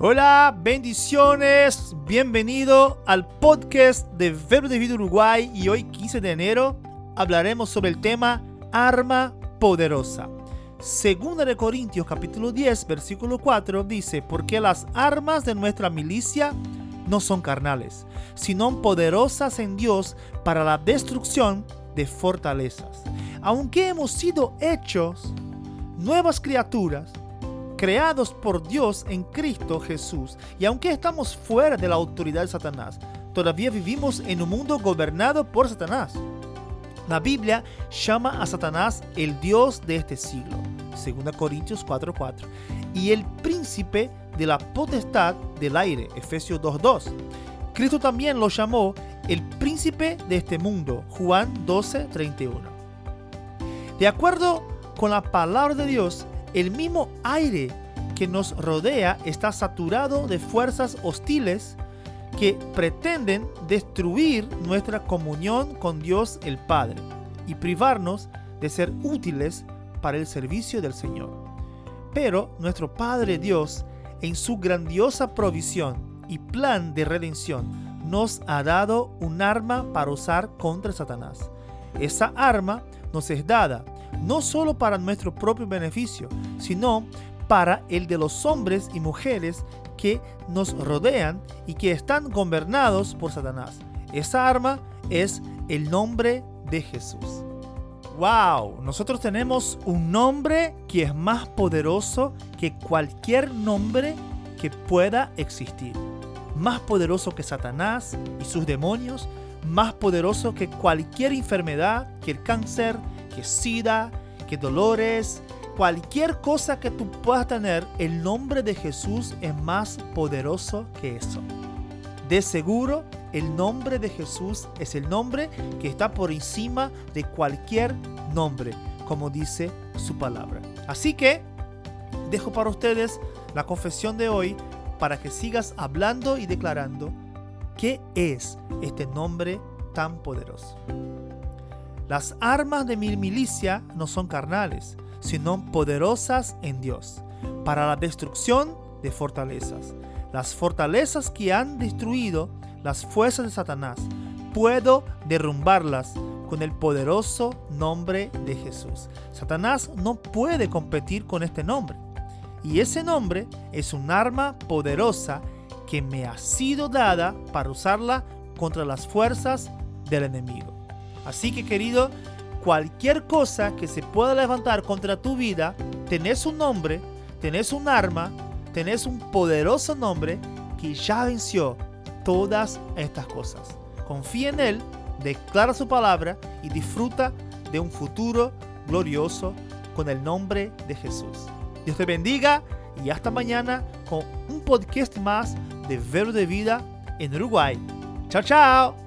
Hola, bendiciones, bienvenido al podcast de Verbo de Vida Uruguay y hoy 15 de enero hablaremos sobre el tema arma poderosa. Segunda de Corintios capítulo 10 versículo 4 dice, porque las armas de nuestra milicia no son carnales, sino poderosas en Dios para la destrucción de fortalezas. Aunque hemos sido hechos nuevas criaturas, creados por Dios en Cristo Jesús, y aunque estamos fuera de la autoridad de Satanás, todavía vivimos en un mundo gobernado por Satanás. La Biblia llama a Satanás el Dios de este siglo, 2 Corintios 4:4, y el príncipe de la potestad del aire, Efesios 2:2. Cristo también lo llamó el príncipe de este mundo, Juan 12:31. De acuerdo con la palabra de Dios, el mismo aire que nos rodea está saturado de fuerzas hostiles que pretenden destruir nuestra comunión con Dios el Padre y privarnos de ser útiles para el servicio del Señor. Pero nuestro Padre Dios, en su grandiosa provisión y plan de redención, nos ha dado un arma para usar contra Satanás. Esa arma nos es dada no solo para nuestro propio beneficio, sino para el de los hombres y mujeres que nos rodean y que están gobernados por Satanás. Esa arma es el nombre de Jesús. ¡Wow! Nosotros tenemos un nombre que es más poderoso que cualquier nombre que pueda existir. Más poderoso que Satanás y sus demonios, más poderoso que cualquier enfermedad, que el cáncer, que SIDA, que dolores, cualquier cosa que tú puedas tener, el nombre de Jesús es más poderoso que eso. De seguro, el nombre de Jesús es el nombre que está por encima de cualquier nombre, como dice su palabra. Así que dejo para ustedes la confesión de hoy para que sigas hablando y declarando qué es este nombre tan poderoso. Las armas de mi milicia no son carnales, sino poderosas en Dios, para la destrucción de fortalezas. Las fortalezas que han destruido las fuerzas de Satanás, puedo derrumbarlas con el poderoso nombre de Jesús. Satanás no puede competir con este nombre. Y ese nombre es un arma poderosa que me ha sido dada para usarla contra las fuerzas del enemigo. Así que querido, cualquier cosa que se pueda levantar contra tu vida, tenés un nombre, tenés un arma, tenés un poderoso nombre que ya venció todas estas cosas. Confía en Él, declara su palabra y disfruta de un futuro glorioso con el nombre de Jesús. Dios te bendiga y hasta mañana con un podcast más de Verbo de Vida en Uruguay. Chao, chao.